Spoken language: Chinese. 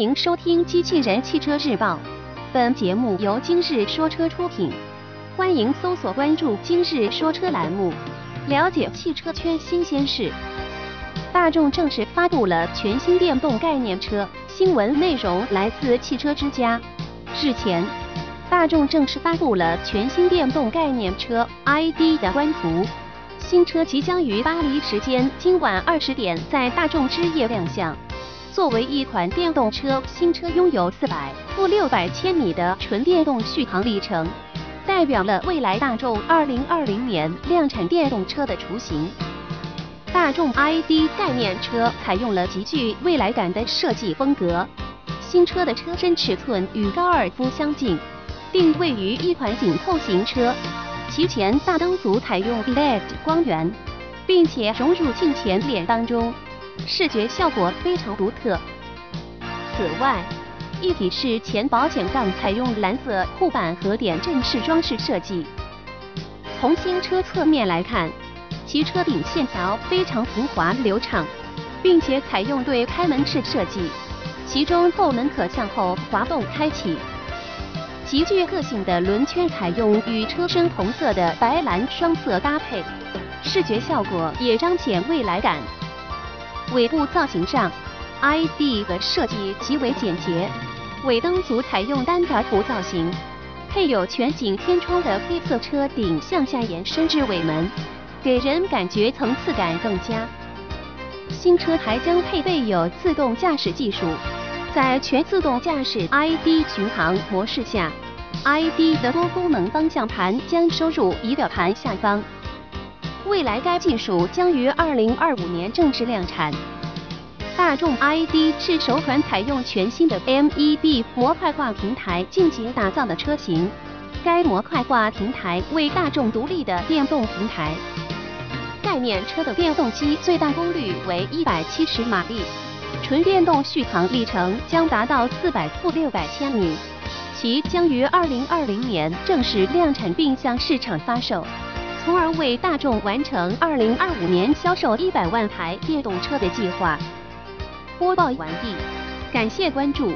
欢迎收听《机器人汽车日报》，本节目由今日说车出品。欢迎搜索关注“今日说车”栏目，了解汽车圈新鲜事。大众正式发布了全新电动概念车，新闻内容来自汽车之家。日前，大众正式发布了全新电动概念车 ID 的官图，新车即将于巴黎时间今晚二十点在大众之夜亮相。作为一款电动车，新车拥有四百负六百千米的纯电动续航里程，代表了未来大众二零二零年量产电动车的雏形。大众 ID 概念车采用了极具未来感的设计风格，新车的车身尺寸与高尔夫相近，定位于一款紧凑型车，其前大灯组采用 LED 光源，并且融入镜前脸当中。视觉效果非常独特。此外，一体式前保险杠采用蓝色护板和点阵式装饰设计。从新车侧面来看，其车顶线条非常平滑流畅，并且采用对开门式设计，其中后门可向后滑动开启。极具个性的轮圈采用与车身同色的白蓝双色搭配，视觉效果也彰显未来感。尾部造型上，ID 的设计极为简洁，尾灯组采用单条图造型，配有全景天窗的黑色车顶向下延伸至尾门，给人感觉层次感更佳。新车还将配备有自动驾驶技术，在全自动驾驶 ID 巡航模式下，ID 的多功能方向盘将收入仪表盘下方。未来该技术将于二零二五年正式量产。大众 ID 是首款采用全新的 MEB 模块化平台进行打造的车型。该模块化平台为大众独立的电动平台。概念车的电动机最大功率为一百七十马力，纯电动续航里程将达到四百负六百千米。其将于二零二零年正式量产并向市场发售。从而为大众完成二零二五年销售一百万台电动车的计划。播报完毕，感谢关注。